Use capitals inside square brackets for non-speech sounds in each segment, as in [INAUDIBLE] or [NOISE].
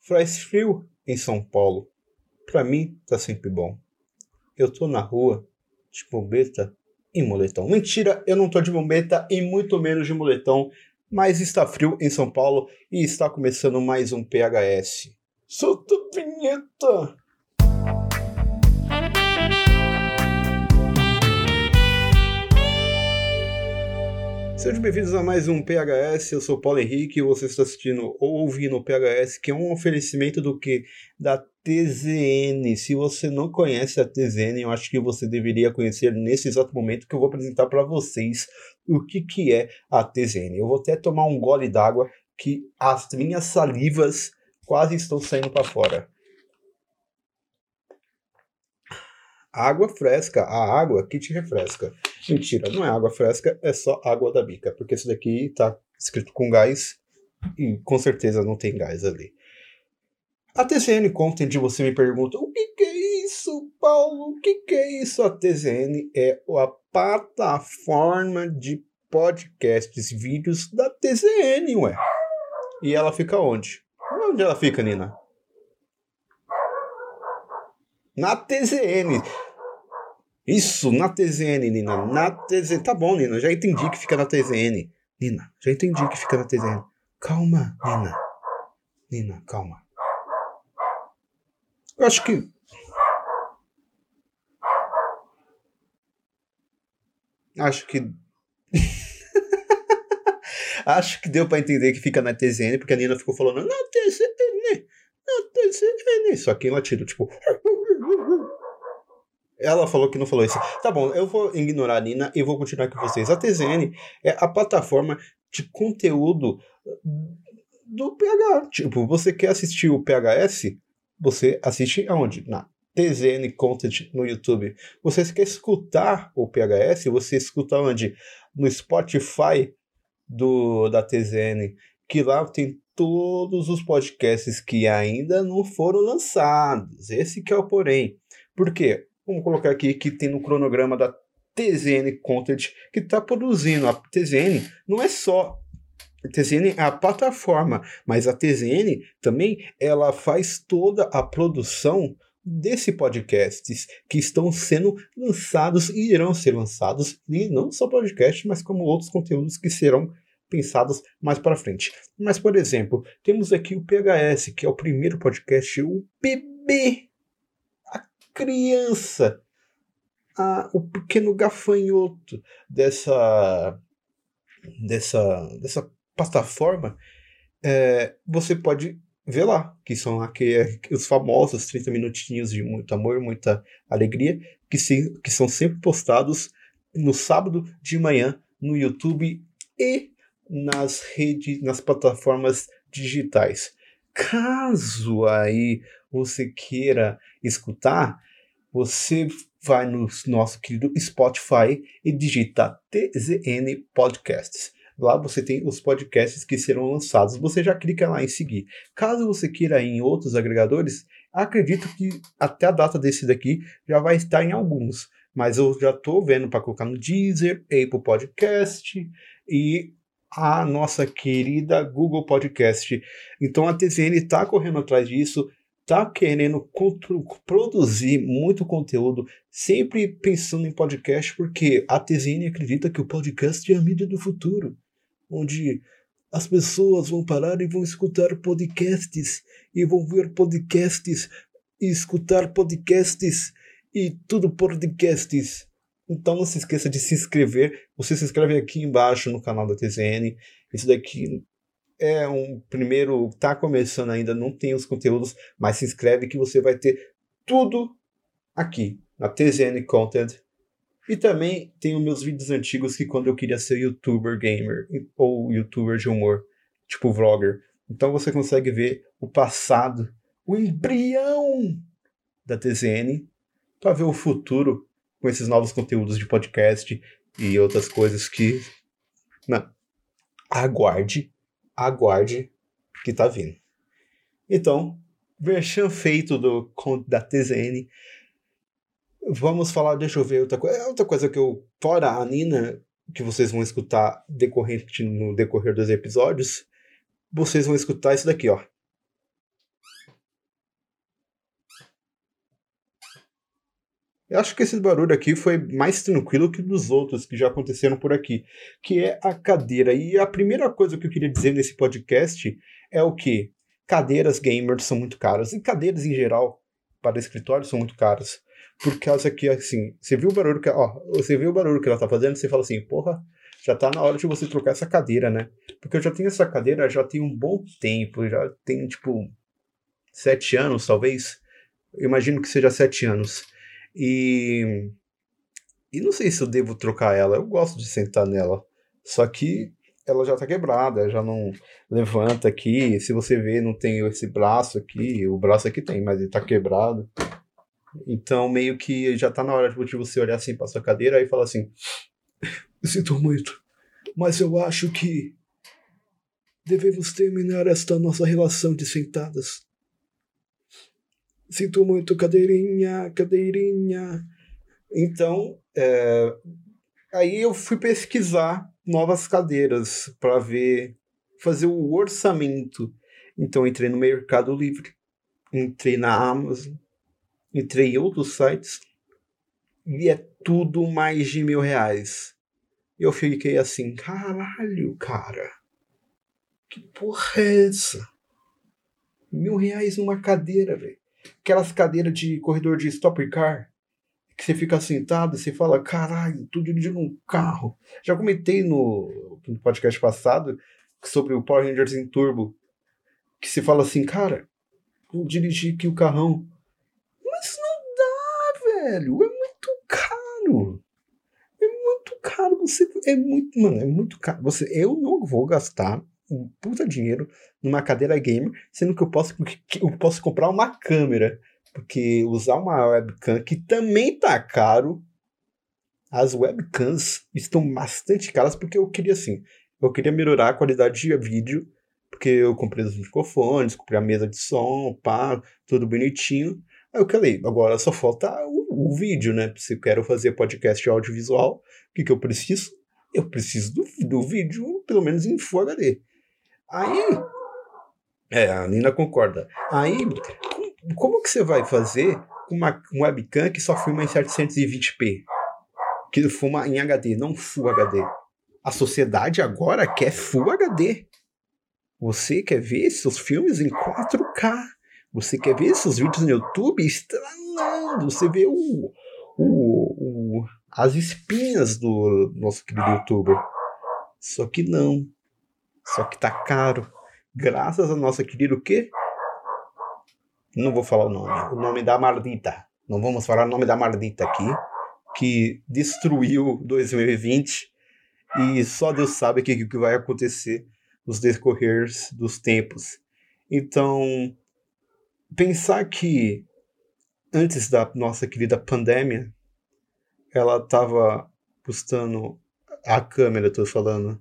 Faz frio em São Paulo. Pra mim, tá sempre bom. Eu tô na rua, de bombeta e moletom. Mentira, eu não tô de bombeta e muito menos de moletom, mas está frio em São Paulo e está começando mais um PHS. Solta a vinheta! Sejam bem-vindos a mais um PHS. Eu sou Paulo Henrique e você está assistindo ou ouvindo o PHS, que é um oferecimento do que? Da TZN. Se você não conhece a TZN, eu acho que você deveria conhecer nesse exato momento que eu vou apresentar para vocês o que, que é a TZN. Eu vou até tomar um gole d'água que as minhas salivas quase estão saindo para fora. Água fresca, a água que te refresca. Mentira, não é água fresca, é só água da bica, porque isso daqui tá escrito com gás e com certeza não tem gás ali. A TCN Content, você me pergunta, o que, que é isso, Paulo? O que, que é isso? A TCN é a plataforma de podcasts, vídeos da TCN, ué. E ela fica onde? Onde ela fica, Nina? Na TZN. Isso, na TZN, Nina. Na TZN. Tá bom, Nina. Já entendi que fica na TZN. Nina, já entendi que fica na TZN. Calma, Nina. Nina, calma. Eu acho que. Acho que. [LAUGHS] acho que deu para entender que fica na TZN, porque a Nina ficou falando na TZN, na TZN. Só que ela tira, tipo. Ela falou que não falou isso. Tá bom, eu vou ignorar a Nina e vou continuar com vocês. A TZN é a plataforma de conteúdo do PH. Tipo, você quer assistir o PHS? Você assiste aonde? Na TZN Content no YouTube. Você quer escutar o PHS? Você escuta onde? No Spotify do da TZN, que lá tem todos os podcasts que ainda não foram lançados. Esse que é o porém. Por quê? Vamos colocar aqui que tem no cronograma da TZN Content que está produzindo. A TZN não é só a TZN é a plataforma, mas a TZN também ela faz toda a produção desse podcasts que estão sendo lançados e irão ser lançados e não só podcast, mas como outros conteúdos que serão pensados mais para frente. Mas por exemplo, temos aqui o PHS, que é o primeiro podcast, o bebê criança, a, o pequeno gafanhoto dessa, dessa, dessa plataforma, é, você pode ver lá, que são aqui, os famosos 30 minutinhos de muito amor, muita alegria, que, se, que são sempre postados no sábado de manhã no YouTube e nas redes, nas plataformas digitais. Caso aí você queira escutar, você vai no nosso querido Spotify e digita TZN Podcasts. Lá você tem os podcasts que serão lançados. Você já clica lá em seguir. Caso você queira ir em outros agregadores, acredito que até a data desse daqui já vai estar em alguns. Mas eu já estou vendo para colocar no Deezer, Apple Podcast e a nossa querida Google Podcast. Então a TZN está correndo atrás disso, está querendo produzir muito conteúdo, sempre pensando em podcast, porque a TZN acredita que o podcast é a mídia do futuro, onde as pessoas vão parar e vão escutar podcasts, e vão ver podcasts, e escutar podcasts, e tudo podcasts. Então não se esqueça de se inscrever. Você se inscreve aqui embaixo no canal da TZN. Isso daqui é um primeiro, tá começando ainda, não tem os conteúdos, mas se inscreve que você vai ter tudo aqui na TZN Content. E também os meus vídeos antigos que quando eu queria ser youtuber gamer ou youtuber de humor, tipo vlogger. Então você consegue ver o passado, o embrião da TZN para ver o futuro com esses novos conteúdos de podcast e outras coisas que. Não. Aguarde, aguarde que tá vindo. Então, versão feito do da TZN. Vamos falar, deixa eu ver outra coisa. É outra coisa que eu. Fora a Nina, que vocês vão escutar decorrente no decorrer dos episódios, vocês vão escutar isso daqui, ó. Eu acho que esse barulho aqui foi mais tranquilo que dos outros que já aconteceram por aqui, que é a cadeira. E a primeira coisa que eu queria dizer nesse podcast é o que cadeiras gamers são muito caras e cadeiras em geral para escritório são muito caras. Por causa que assim, você viu o barulho que, ó, você viu o barulho que ela tá fazendo, você fala assim, porra, já tá na hora de você trocar essa cadeira, né? Porque eu já tenho essa cadeira já tem um bom tempo, já tem tipo sete anos, talvez. Eu imagino que seja sete anos. E. E não sei se eu devo trocar ela. Eu gosto de sentar nela. Só que ela já tá quebrada, já não levanta aqui. Se você ver, não tem esse braço aqui. O braço aqui tem, mas ele tá quebrado. Então, meio que já tá na hora de você olhar assim pra sua cadeira e falar assim: Sinto muito, mas eu acho que devemos terminar esta nossa relação de sentadas. Sinto muito, cadeirinha, cadeirinha. Então, é, aí eu fui pesquisar novas cadeiras para ver, fazer o orçamento. Então, entrei no Mercado Livre, entrei na Amazon, entrei em outros sites e é tudo mais de mil reais. Eu fiquei assim, caralho, cara. Que porra é essa? Mil reais numa cadeira, velho. Aquelas cadeiras de corredor de stop car. Que você fica sentado e você fala, caralho, tô dirigindo um carro. Já comentei no, no podcast passado sobre o Power Rangers em Turbo. Que você fala assim, cara, vou dirigir aqui o carrão. Mas não dá, velho. É muito caro caro, você é muito, mano, é muito caro. Você, eu não vou gastar um puta dinheiro numa cadeira gamer, sendo que eu posso, eu posso comprar uma câmera, porque usar uma webcam que também tá caro. As webcams estão bastante caras porque eu queria assim, eu queria melhorar a qualidade de vídeo, porque eu comprei os microfones, comprei a mesa de som, pá, tudo bonitinho. Aí eu falei, agora só falta o, o vídeo, né? Se eu quero fazer podcast audiovisual, o que, que eu preciso? Eu preciso do, do vídeo, pelo menos em Full HD. Aí. É, a Nina concorda. Aí, como que você vai fazer com uma, uma webcam que só filma em 720p? Que filma em HD, não Full HD. A sociedade agora quer Full HD. Você quer ver seus filmes em 4K. Você quer ver esses vídeos no YouTube estralando? Você vê o, o, o, as espinhas do nosso querido youtuber. Só que não. Só que tá caro. Graças a nossa querida o quê? Não vou falar o nome. O nome da Mardita. Não vamos falar o nome da Mardita aqui. Que destruiu 2020. E só Deus sabe o que, que vai acontecer nos decorreres dos tempos. Então, pensar que antes da nossa querida pandemia, ela estava custando a câmera, estou falando,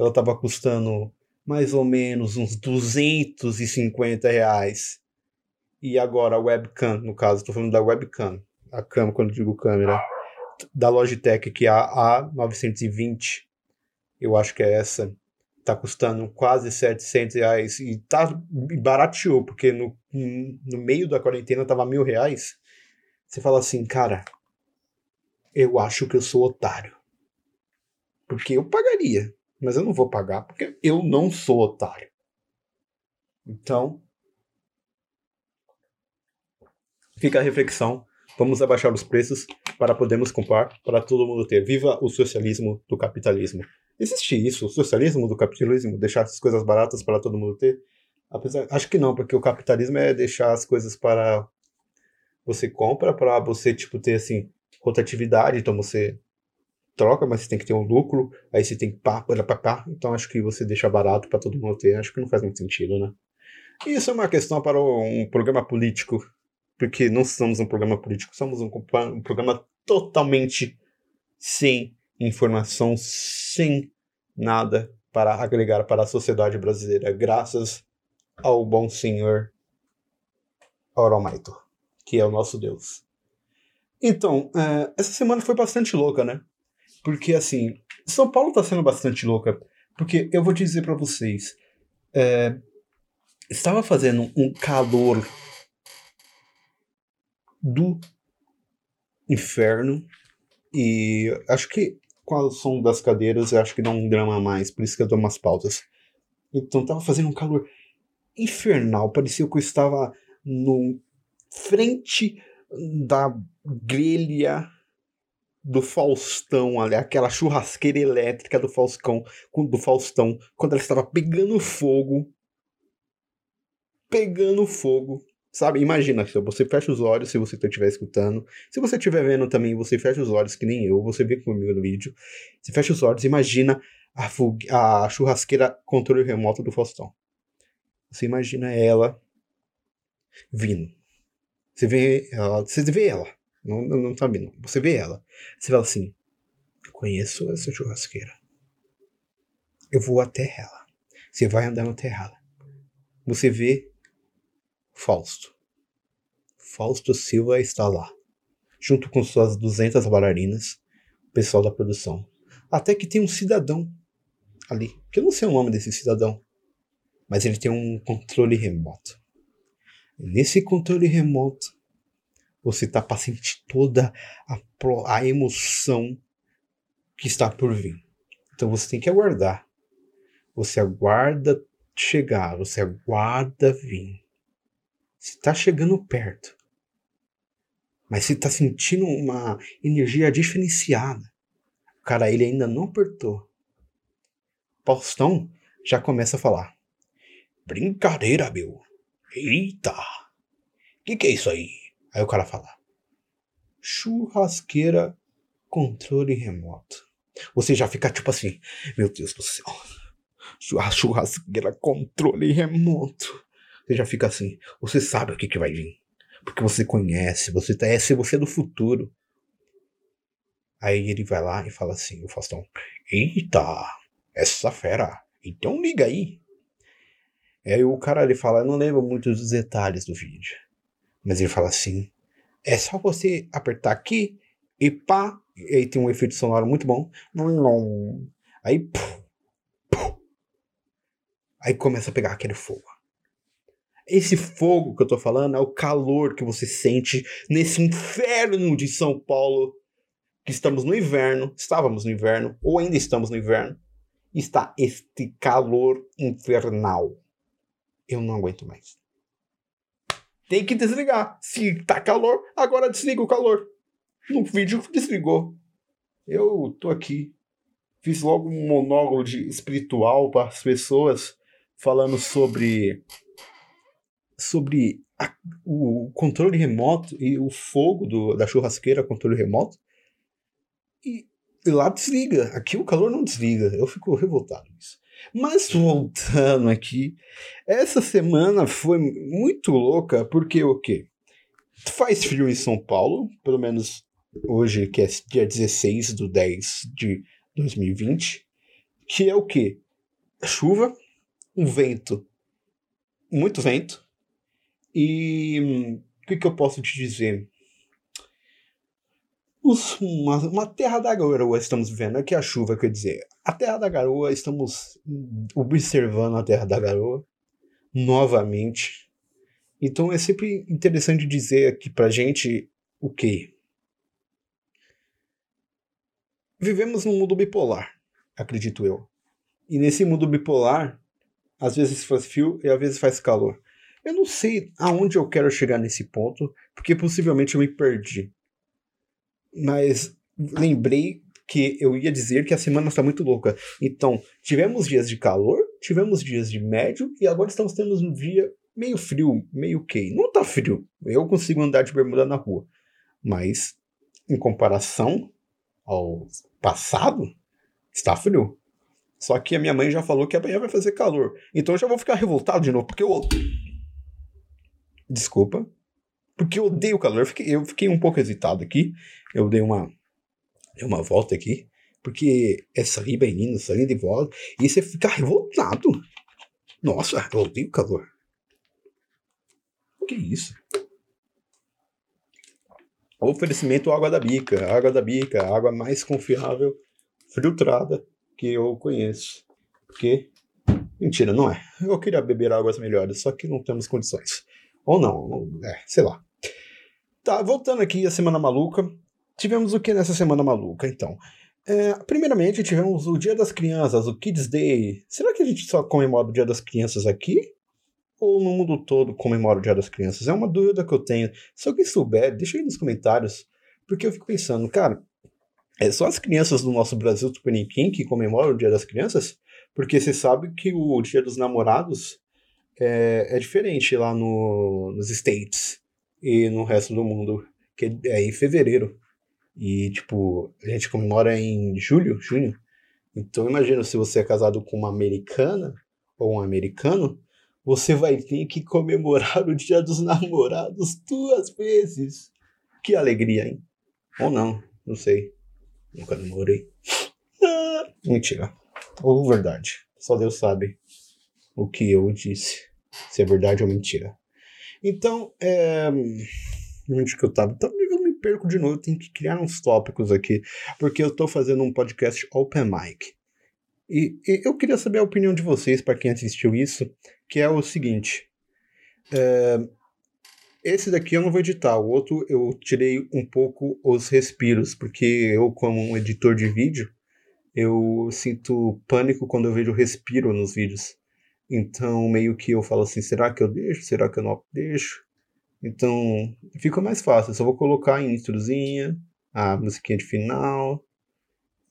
ela estava custando mais ou menos uns 250 reais. E agora a webcam, no caso, estou falando da webcam, a câmera, quando digo câmera, da Logitech, que é a A920, eu acho que é essa, tá custando quase 700 reais e tá barateou, porque no, no meio da quarentena tava mil reais. Você fala assim, cara, eu acho que eu sou otário. Porque eu pagaria, mas eu não vou pagar porque eu não sou otário. Então, fica a reflexão. Vamos abaixar os preços para podermos comprar, para todo mundo ter. Viva o socialismo do capitalismo. Existe isso, o socialismo do capitalismo, deixar as coisas baratas para todo mundo ter? Apesar, acho que não, porque o capitalismo é deixar as coisas para você compra para você tipo ter assim rotatividade, então você troca, mas você tem que ter um lucro, aí você tem que pá, pá, pá, pá. Então acho que você deixa barato para todo mundo ter, acho que não faz muito sentido, né? Isso é uma questão para um programa político, porque não somos um programa político, somos um, um programa totalmente sem informação sem nada para agregar para a sociedade brasileira, graças ao bom Senhor Oromaito, que é o nosso Deus. Então, é, essa semana foi bastante louca, né? Porque, assim, São Paulo está sendo bastante louca, porque eu vou dizer para vocês, é, estava fazendo um calor do inferno. E acho que com o som das cadeiras, eu acho que dá um drama mais, por isso que eu dou umas pautas. Então tava fazendo um calor infernal, parecia que eu estava no frente da grelha do Faustão, ali, aquela churrasqueira elétrica do Faustão, do Faustão, quando ela estava pegando fogo, pegando fogo, sabe? Imagina, se você fecha os olhos, se você estiver escutando, se você estiver vendo também, você fecha os olhos, que nem eu, você vê comigo no vídeo, você fecha os olhos, imagina a, a churrasqueira controle remoto do Faustão. Você imagina ela vindo. Você vê ela, você vê ela não, não, não tá vindo. Você vê ela. Você fala assim: conheço essa churrasqueira. Eu vou até ela. Você vai andando até ela. Você vê Fausto. Fausto Silva está lá. Junto com suas 200 bailarinas, o pessoal da produção. Até que tem um cidadão ali. Que eu não sei o nome desse cidadão. Mas ele tem um controle remoto. Nesse controle remoto, você está para sentir toda a, a emoção que está por vir. Então você tem que aguardar. Você aguarda chegar, você aguarda vir. Você está chegando perto. Mas você está sentindo uma energia diferenciada. O cara, ele ainda não apertou. Faustão já começa a falar. Brincadeira, meu. Eita! Que que é isso aí? Aí o cara fala: churrasqueira controle remoto. Você já fica tipo assim: meu Deus do céu, churrasqueira controle remoto. Você já fica assim: você sabe o que, que vai vir. Porque você conhece, você tá, é, você é do futuro. Aí ele vai lá e fala assim: o Faustão, eita, essa fera, então liga aí. Aí o cara ele fala: eu não lembro muito dos detalhes do vídeo. Mas ele fala assim: é só você apertar aqui e pá. E aí tem um efeito sonoro muito bom. Aí. Aí começa a pegar aquele fogo. Esse fogo que eu tô falando é o calor que você sente nesse inferno de São Paulo. Que estamos no inverno, estávamos no inverno, ou ainda estamos no inverno. Está este calor infernal. Eu não aguento mais tem que desligar. Se tá calor, agora desliga o calor. No vídeo desligou. Eu tô aqui. Fiz logo um monólogo de espiritual para as pessoas falando sobre sobre a, o controle remoto e o fogo do, da churrasqueira controle remoto. E, e lá desliga. Aqui o calor não desliga. Eu fico revoltado com isso. Mas voltando aqui, essa semana foi muito louca porque o quê? Faz frio em São Paulo, pelo menos hoje, que é dia 16 do 10 de 2020, que é o quê? Chuva, um vento, muito vento, e hum, o que, que eu posso te dizer? Uma, uma terra da garoa estamos vivendo. Aqui é a chuva, quer dizer. A terra da garoa, estamos observando a terra da garoa novamente. Então é sempre interessante dizer aqui pra gente o que? Vivemos num mundo bipolar, acredito eu. E nesse mundo bipolar, às vezes faz frio e às vezes faz calor. Eu não sei aonde eu quero chegar nesse ponto, porque possivelmente eu me perdi mas lembrei que eu ia dizer que a semana está muito louca. Então, tivemos dias de calor, tivemos dias de médio e agora estamos tendo um dia meio frio, meio que. Não tá frio. Eu consigo andar de bermuda na rua. Mas, em comparação ao passado, está frio. Só que a minha mãe já falou que amanhã vai fazer calor. Então eu já vou ficar revoltado de novo, porque eu. Desculpa. Porque eu odeio calor. Eu fiquei, eu fiquei um pouco hesitado aqui eu dei uma, dei uma volta aqui, porque é sair bem indo, sair de volta, e você fica revoltado. Nossa, eu odeio calor. O que é isso? Oferecimento água da bica. Água da bica, água mais confiável, filtrada que eu conheço. Porque, mentira, não é. Eu queria beber águas melhores, só que não temos condições. Ou não, é, sei lá. Tá, voltando aqui a Semana Maluca. tivemos o que nessa semana maluca, então? É, primeiramente, tivemos o Dia das Crianças, o Kids Day. Será que a gente só comemora o Dia das Crianças aqui? Ou no mundo todo comemora o Dia das Crianças? É uma dúvida que eu tenho. Se alguém souber, deixa aí nos comentários. Porque eu fico pensando, cara, é só as crianças do nosso Brasil Tupiniquim que comemoram o Dia das Crianças? Porque você sabe que o Dia dos Namorados é, é diferente lá no, nos States e no resto do mundo, que é em fevereiro. E, tipo, a gente comemora em julho, junho. Então, imagina se você é casado com uma americana ou um americano, você vai ter que comemorar o Dia dos Namorados duas vezes. Que alegria, hein? Ou não, não sei. Nunca namorei. Ah, mentira. Ou verdade. Só Deus sabe o que eu disse. Se é verdade ou mentira. Então, é. Onde que eu tava? Eu me perco de novo, eu tenho que criar uns tópicos aqui. Porque eu tô fazendo um podcast open mic. E, e eu queria saber a opinião de vocês, para quem assistiu isso, que é o seguinte. É, esse daqui eu não vou editar, o outro eu tirei um pouco os respiros, porque eu, como um editor de vídeo, eu sinto pânico quando eu vejo respiro nos vídeos. Então, meio que eu falo assim: será que eu deixo? Será que eu não deixo? Então, fica mais fácil. Eu só vou colocar em introzinha, a musiquinha de final.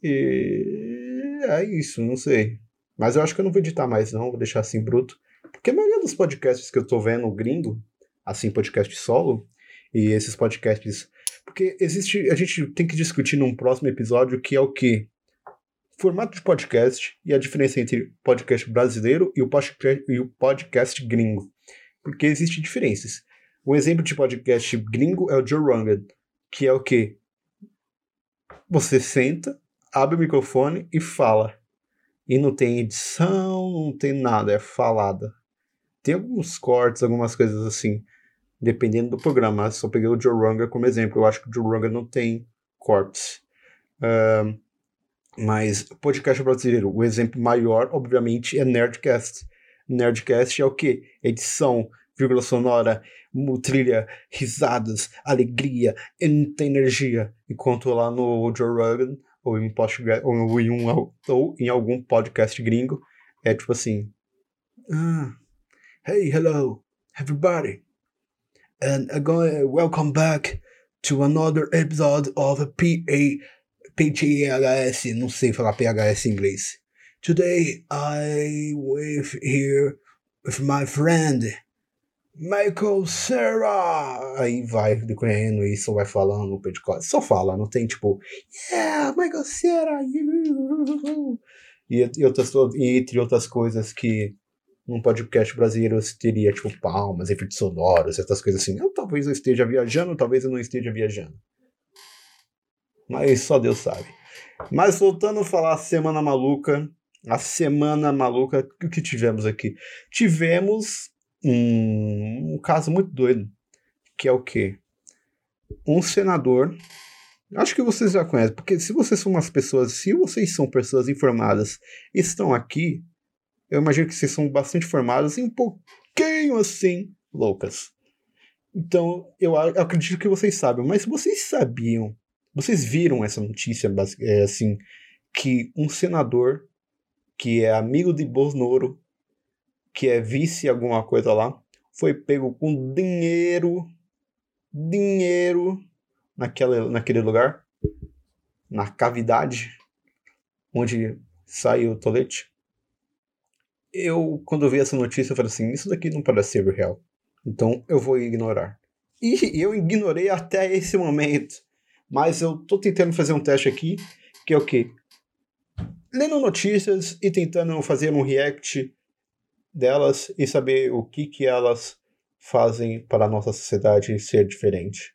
E é isso, não sei. Mas eu acho que eu não vou editar mais, não. Vou deixar assim bruto. Porque a maioria dos podcasts que eu tô vendo gringo, assim, podcast solo, e esses podcasts. Porque existe. A gente tem que discutir num próximo episódio que é o que? Formato de podcast e a diferença entre podcast brasileiro e o podcast, e o podcast gringo. Porque existem diferenças. Um exemplo de podcast gringo é o Joe Rogan, que é o que? Você senta, abre o microfone e fala. E não tem edição, não tem nada, é falada. Tem alguns cortes, algumas coisas assim, dependendo do programa. Só peguei o Joe Rogan como exemplo. Eu acho que o Joe Rogan não tem cortes. Uh, mas podcast brasileiro, o exemplo maior, obviamente, é Nerdcast. Nerdcast é o quê? Edição, vírgula sonora, trilha, risadas, alegria, energia. Enquanto lá no Joe Rogan, ou em, ou em, um, ou em algum podcast gringo, é tipo assim: ah, Hey, hello, everybody, and I'm going welcome back to another episode of PA PTHS, não sei falar PHS em inglês. Today I with here with my friend Michael Cera. Aí vai decorrendo só vai falando o Pentecoste. Só fala, não tem tipo, yeah, Michael Cera. E, e, outras, e entre outras coisas que num podcast brasileiro teria, tipo, palmas, efeitos sonoros, essas coisas assim. Eu, talvez eu esteja viajando, talvez eu não esteja viajando mas só Deus sabe. Mas voltando a falar a Semana Maluca, a Semana Maluca, o que tivemos aqui? Tivemos um, um caso muito doido, que é o quê? Um senador, acho que vocês já conhecem, porque se vocês são umas pessoas, se vocês são pessoas informadas e estão aqui, eu imagino que vocês são bastante informadas e um pouquinho assim loucas. Então, eu acredito que vocês sabem, mas vocês sabiam vocês viram essa notícia, é, assim, que um senador que é amigo de Bolsonaro, que é vice alguma coisa lá, foi pego com dinheiro, dinheiro naquela, naquele lugar, na cavidade onde saiu o tolete. Eu, quando vi essa notícia, falei assim: isso daqui não parece ser real. Então eu vou ignorar. E eu ignorei até esse momento. Mas eu tô tentando fazer um teste aqui, que é o quê? Lendo notícias e tentando fazer um react delas e saber o que que elas fazem para a nossa sociedade ser diferente.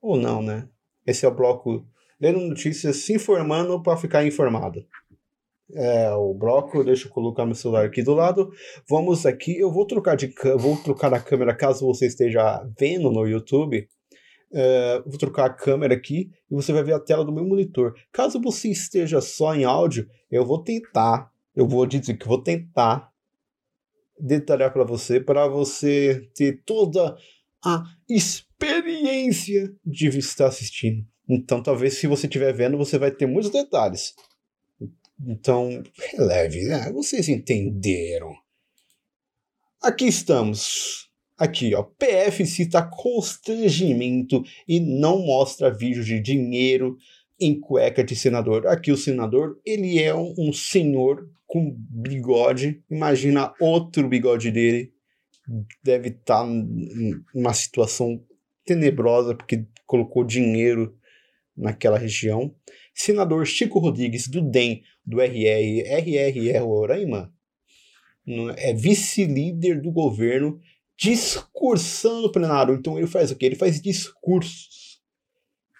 Ou não, né? Esse é o bloco lendo notícias, se informando para ficar informado. É, o bloco, deixa eu colocar meu celular aqui do lado. Vamos aqui, eu vou trocar de vou trocar a câmera caso você esteja vendo no YouTube. Uh, vou trocar a câmera aqui e você vai ver a tela do meu monitor. Caso você esteja só em áudio, eu vou tentar, eu vou dizer que vou tentar detalhar para você, para você ter toda a experiência de estar assistindo. Então, talvez se você estiver vendo, você vai ter muitos detalhes. Então, releve, né? Vocês entenderam. Aqui estamos. Aqui, ó. PF cita constrangimento e não mostra vídeo de dinheiro em cueca de senador. Aqui o senador, ele é um, um senhor com bigode. Imagina outro bigode dele. Deve estar tá numa situação tenebrosa porque colocou dinheiro naquela região. Senador Chico Rodrigues, do DEM, do RR, RR Roraima, é vice-líder do governo, discursando no plenário. Então ele faz o quê? Ele faz discursos.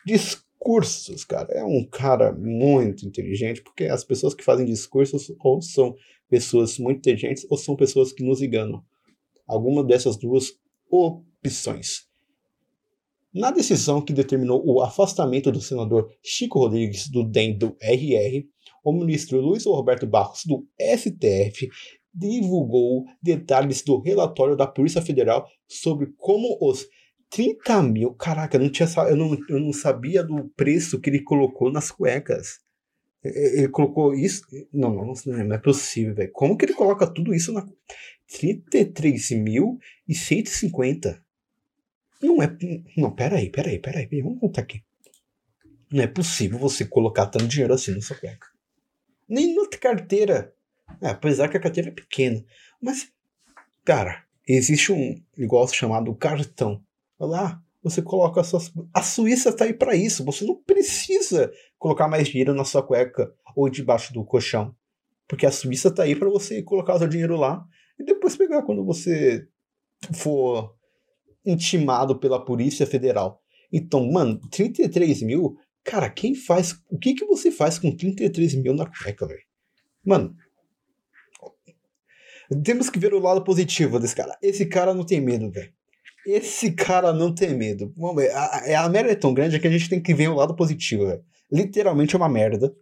Discursos, cara. É um cara muito inteligente, porque as pessoas que fazem discursos ou são pessoas muito inteligentes ou são pessoas que nos enganam. Alguma dessas duas opções. Na decisão que determinou o afastamento do senador Chico Rodrigues do DEM do RR, o ministro Luiz Roberto Barros do STF divulgou detalhes do relatório da Polícia Federal sobre como os 30 mil. Caraca, eu não, tinha, eu não, eu não sabia do preço que ele colocou nas cuecas. Ele colocou isso. Não, não, não é possível, velho. Como que ele coloca tudo isso na. 33.150. Não é. Não, peraí, peraí, peraí. Vamos contar aqui. Não é possível você colocar tanto dinheiro assim na sua cueca. Nem na carteira. É, apesar que a carteira é pequena. Mas, cara, existe um negócio chamado cartão. Lá, você coloca a sua. A Suíça tá aí para isso. Você não precisa colocar mais dinheiro na sua cueca ou debaixo do colchão. Porque a Suíça tá aí para você colocar o seu dinheiro lá e depois pegar quando você for intimado pela Polícia Federal. Então, mano, 33 mil, cara, quem faz. O que, que você faz com 33 mil na cueca, velho? Mano. Temos que ver o lado positivo desse cara. Esse cara não tem medo, velho. Esse cara não tem medo. Ver, a, a merda é tão grande que a gente tem que ver o lado positivo, velho. Literalmente é uma merda.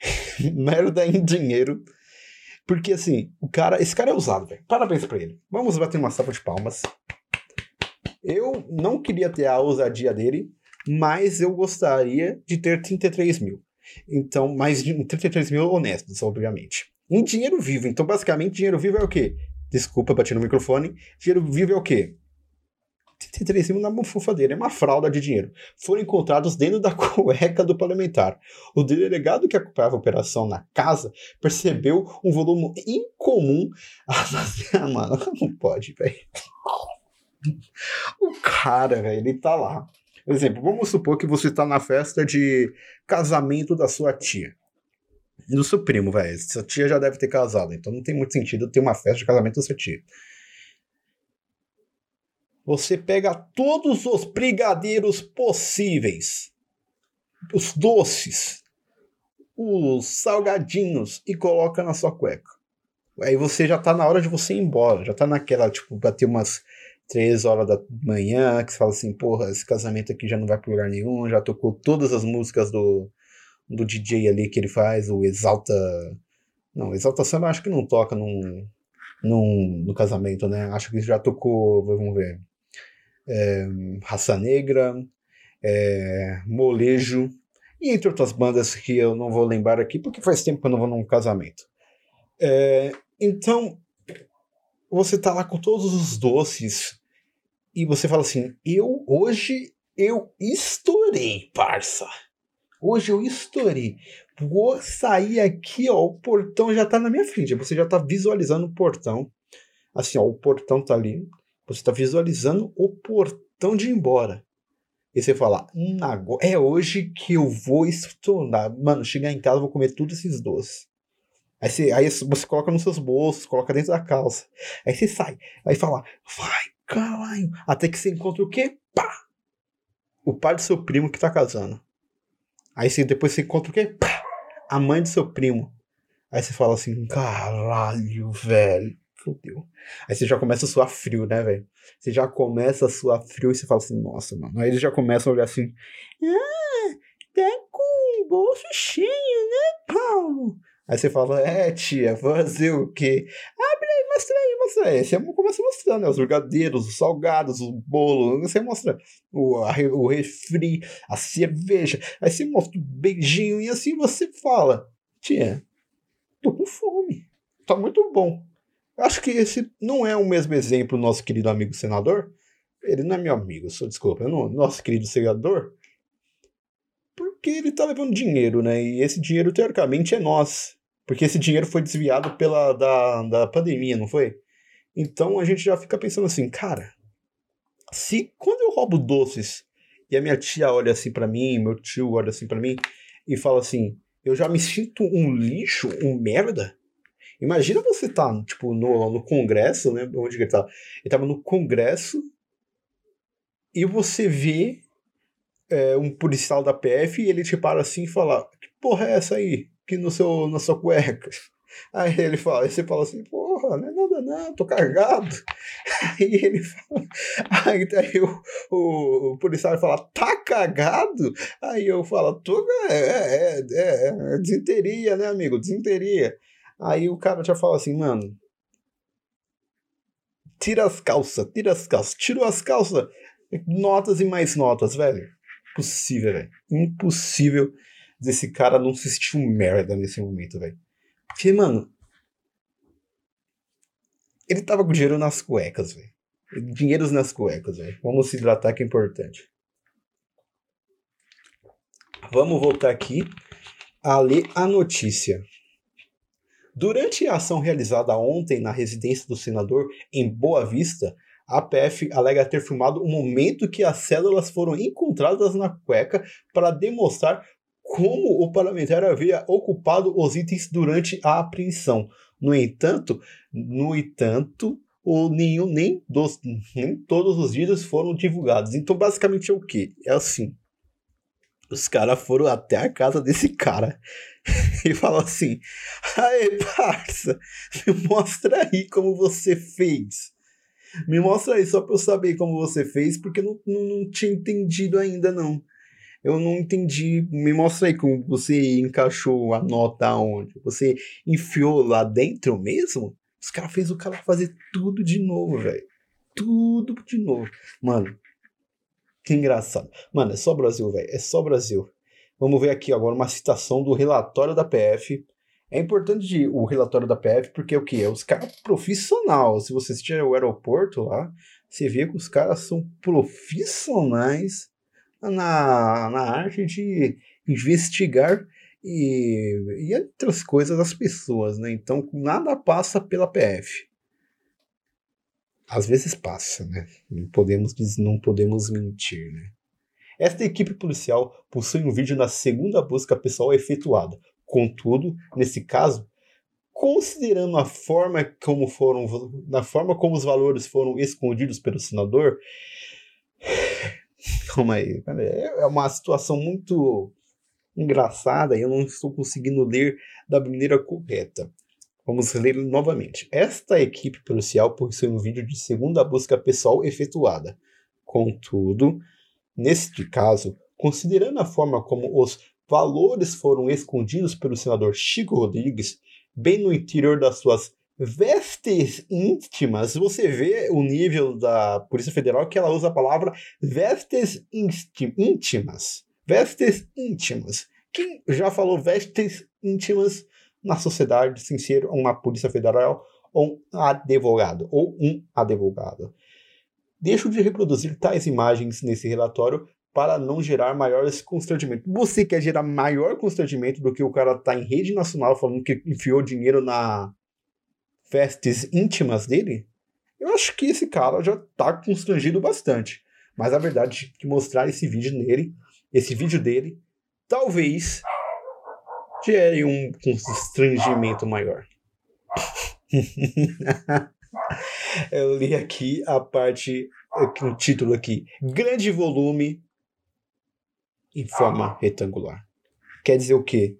[LAUGHS] merda em dinheiro. Porque assim, o cara. Esse cara é usado, velho. Parabéns pra ele. Vamos bater uma salva de palmas. Eu não queria ter a ousadia dele, mas eu gostaria de ter 33 mil. Então, mais de 33 mil honestos, obviamente. Em dinheiro vivo. Então, basicamente, dinheiro vivo é o quê? Desculpa, bati no microfone. Dinheiro vivo é o quê? 33 mil na bufufadeira, é uma fralda de dinheiro. Foram encontrados dentro da [LAUGHS] cueca do parlamentar. O delegado que acompanhava a operação na casa percebeu um volume incomum. [LAUGHS] Ah, mano, não pode, velho. O cara, velho, ele tá lá. Por exemplo, vamos supor que você tá na festa de casamento da sua tia. Do seu primo, velho. Sua tia já deve ter casado, então não tem muito sentido ter uma festa de casamento da sua tia. Você pega todos os brigadeiros possíveis, os doces, os salgadinhos e coloca na sua cueca. Aí você já tá na hora de você ir embora, já tá naquela, tipo, bater umas três horas da manhã, que você fala assim, porra, esse casamento aqui já não vai pra lugar nenhum, já tocou todas as músicas do, do DJ ali que ele faz, o Exalta. Não, Exalta Samba acho que não toca num, num, no casamento, né? Acho que já tocou, vamos ver. É, Raça Negra, é, Molejo, e entre outras bandas que eu não vou lembrar aqui, porque faz tempo que eu não vou num casamento. É, então, você tá lá com todos os doces, e você fala assim: eu hoje eu estourei, parça. Hoje eu estourei. Vou sair aqui, ó. O portão já tá na minha frente. Você já tá visualizando o portão. Assim, ó, o portão tá ali. Você tá visualizando o portão de ir embora. E você fala, hum, agora, é hoje que eu vou estourar. Mano, chegar em casa, vou comer todos esses doces. Aí você, aí você coloca nos seus bolsos, coloca dentro da calça. Aí você sai. Aí fala, vai, Caralho. Até que você encontra o quê? Pá! O pai do seu primo que tá casando. Aí você, depois você encontra o quê? Pá! A mãe do seu primo. Aí você fala assim, caralho, velho. Fudeu. Aí você já começa a suar frio, né, velho? Você já começa a suar frio e você fala assim, nossa, mano. Aí eles já começam a olhar assim, ah, tá com o bolso cheio, né, Paulo? Aí você fala, é, tia, fazer o quê? Abre mostra, é, você começa mostrando né, os brigadeiros, os salgados, o bolo, você mostra o, a, o refri, a cerveja, aí você mostra o beijinho e assim você fala, tia, tô com fome, tá muito bom. Acho que esse não é o mesmo exemplo do nosso querido amigo senador. Ele não é meu amigo, só desculpa, é nosso querido senador. Porque ele tá levando dinheiro, né? E esse dinheiro, teoricamente, é nosso. Porque esse dinheiro foi desviado pela da, da pandemia, não foi? Então a gente já fica pensando assim, cara, se quando eu roubo doces e a minha tia olha assim para mim, meu tio olha assim para mim e fala assim, eu já me sinto um lixo, um merda, Imagina você tá, tipo, no, no congresso, né? Onde ele tava? Ele tava no congresso e você vê é, um policial da PF e ele te para assim e fala: Que porra é essa aí? Que no seu, na sua cueca. Aí ele fala, aí você fala assim, porra, não é nada não, tô carregado. [LAUGHS] Aí ele fala, aí, aí o, o, o, policial fala, tá cagado? Aí eu falo, tô, é, é, é, é desinteria, né, amigo, desinteria. Aí o cara já fala assim, mano. Tira as calças, tira as calças, tirou as calças. Notas e mais notas, velho. Impossível, velho. Impossível desse cara não se sentir um merda nesse momento, velho. Porque, mano. Ele tava com dinheiro nas cuecas, velho. Dinheiros nas cuecas, velho. Vamos se hidratar que é importante. Vamos voltar aqui a ler a notícia. Durante a ação realizada ontem na residência do senador em Boa Vista, a PF alega ter filmado o momento que as células foram encontradas na cueca para demonstrar como o parlamentar havia ocupado os itens durante a apreensão. No entanto, no entanto, o nenhum nem dos nem todos os vídeos foram divulgados. Então, basicamente é o que? É assim. Os caras foram até a casa desse cara [LAUGHS] e falaram assim: Aê, parça, me mostra aí como você fez. Me mostra aí só pra eu saber como você fez, porque não, não, não tinha entendido ainda, não. Eu não entendi. Me mostra aí como você encaixou a nota onde? Você enfiou lá dentro mesmo? Os caras fez o cara fazer tudo de novo, velho. Tudo de novo. Mano, que engraçado. Mano, é só Brasil, velho. É só Brasil. Vamos ver aqui agora uma citação do relatório da PF. É importante o relatório da PF porque é o que? É os caras profissionais. Se você assistir o aeroporto lá, você vê que os caras são profissionais na, na arte de investigar e, e outras coisas as pessoas, né? Então nada passa pela PF às vezes passa, né? Não podemos, não podemos mentir, né? Esta equipe policial possui um vídeo na segunda busca pessoal efetuada. Contudo, nesse caso, considerando a forma como foram, na forma como os valores foram escondidos pelo senador, calma aí, é uma situação muito engraçada e eu não estou conseguindo ler da maneira correta. Vamos ler novamente. Esta equipe policial possui um vídeo de segunda busca pessoal efetuada. Contudo, neste caso, considerando a forma como os valores foram escondidos pelo senador Chico Rodrigues, bem no interior das suas vestes íntimas, você vê o nível da Polícia Federal que ela usa a palavra vestes íntimas. Vestes íntimas. Quem já falou vestes íntimas na sociedade sem ser uma polícia federal ou um advogado ou um advogado. Deixo de reproduzir tais imagens nesse relatório para não gerar maiores constrangimentos. Você quer gerar maior constrangimento do que o cara tá em rede nacional falando que enfiou dinheiro na festas íntimas dele? Eu acho que esse cara já tá constrangido bastante. Mas a verdade é que mostrar esse vídeo nele, esse vídeo dele, talvez gere um constrangimento maior. [LAUGHS] Eu li aqui a parte, o título aqui, grande volume em forma retangular. Quer dizer o quê?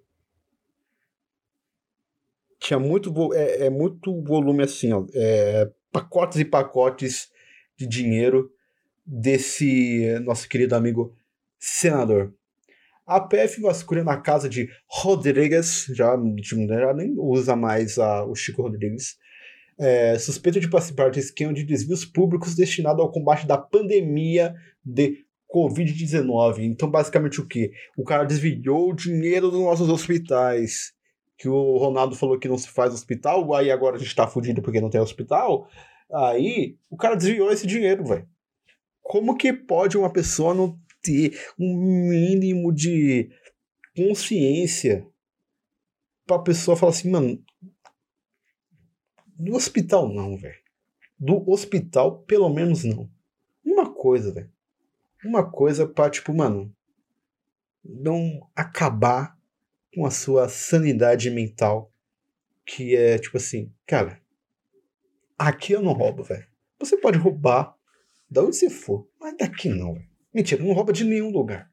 Tinha muito, é, é muito volume assim, ó, é, pacotes e pacotes de dinheiro desse nosso querido amigo senador. A PF vasculha na casa de Rodrigues, já, já nem usa mais a, o Chico Rodrigues, é, suspeito de participar de esquema de desvios públicos destinado ao combate da pandemia de Covid-19. Então, basicamente, o que? O cara desviou o dinheiro dos nossos hospitais. Que o Ronaldo falou que não se faz hospital, aí agora a gente tá fudido porque não tem hospital. Aí, o cara desviou esse dinheiro, velho. Como que pode uma pessoa não ter um mínimo de consciência pra pessoa falar assim, mano, do hospital não, velho. Do hospital, pelo menos não. Uma coisa, velho. Uma coisa pra, tipo, mano, não acabar com a sua sanidade mental. Que é, tipo assim, cara, aqui eu não roubo, velho. Você pode roubar da onde você for, mas daqui não, velho. Mentira, não rouba de nenhum lugar.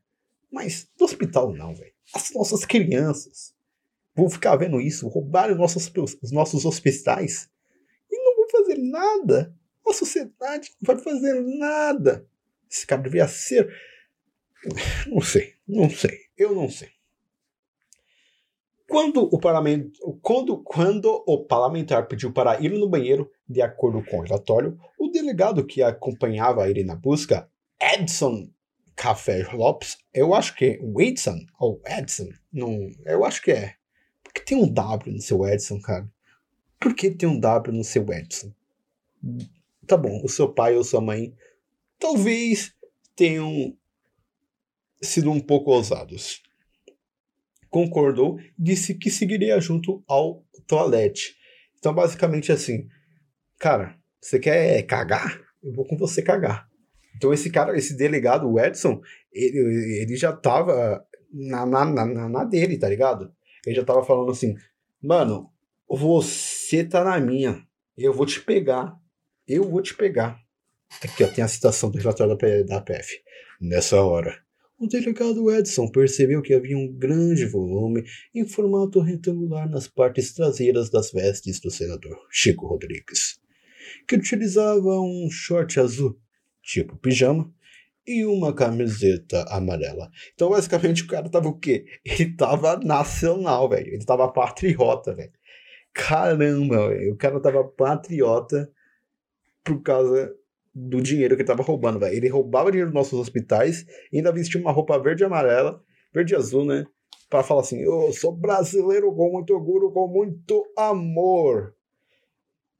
Mas do hospital não, velho. As nossas crianças vão ficar vendo isso, roubar os nossos, os nossos hospitais fazer nada. A sociedade não vai fazer nada. Esse cara devia ser. Não sei, não sei, eu não sei. Quando o, parlamento, quando, quando o parlamentar pediu para ir no banheiro, de acordo com o relatório, o delegado que acompanhava ele na busca, Edson Café Lopes, eu acho que é Edson, ou Edson, não, eu acho que é. Porque tem um W no seu Edson, cara. Por que tem um W no seu Edson? Tá bom, o seu pai ou sua mãe talvez tenham sido um pouco ousados. Concordou, disse que seguiria junto ao toalete. Então, basicamente assim, cara, você quer cagar? Eu vou com você cagar. Então, esse cara, esse delegado, o Edson, ele, ele já tava na, na, na, na dele, tá ligado? Ele já tava falando assim, mano, você tá na minha, eu vou te pegar, eu vou te pegar. Aqui ó, tem a citação do relatório da PF. Nessa hora, o delegado Edson percebeu que havia um grande volume em formato retangular nas partes traseiras das vestes do senador Chico Rodrigues, que utilizava um short azul, tipo pijama, e uma camiseta amarela. Então, basicamente, o cara tava o quê? Ele tava nacional, velho. Ele tava patriota, velho. Caramba, véio. o cara tava patriota por causa do dinheiro que ele tava roubando, velho. Ele roubava dinheiro dos nossos hospitais e ainda vestia uma roupa verde e amarela, verde e azul, né? Pra falar assim, eu sou brasileiro com muito orgulho, com muito amor.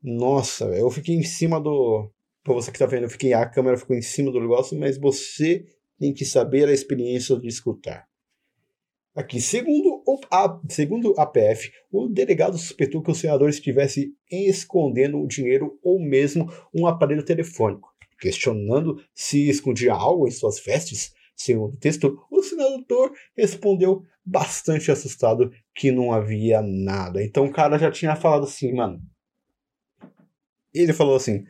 Nossa, eu fiquei em cima do. Pra você que tá vendo, eu fiquei, a câmera ficou em cima do negócio, mas você tem que saber a experiência de escutar. Aqui, segundo, o, a, segundo a PF, o delegado suspeitou que o senador estivesse escondendo o dinheiro ou mesmo um aparelho telefônico. Questionando se escondia algo em suas vestes, segundo o texto, o senador respondeu bastante assustado que não havia nada. Então o cara já tinha falado assim, mano. Ele falou assim: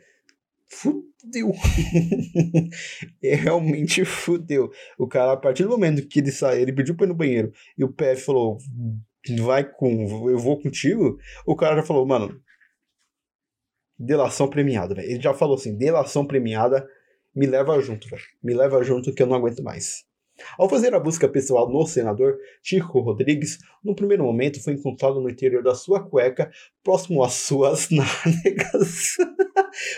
fudeu. [LAUGHS] é, realmente fudeu. O cara, a partir do momento que ele saiu, ele pediu pra ir no banheiro e o PF falou: vai com, eu vou contigo. O cara já falou, mano, delação premiada, velho. Ele já falou assim: delação premiada, me leva junto, velho. Me leva junto que eu não aguento mais. Ao fazer a busca pessoal no senador, Chico Rodrigues, no primeiro momento foi encontrado no interior da sua cueca, próximo às suas [LAUGHS] nádegas,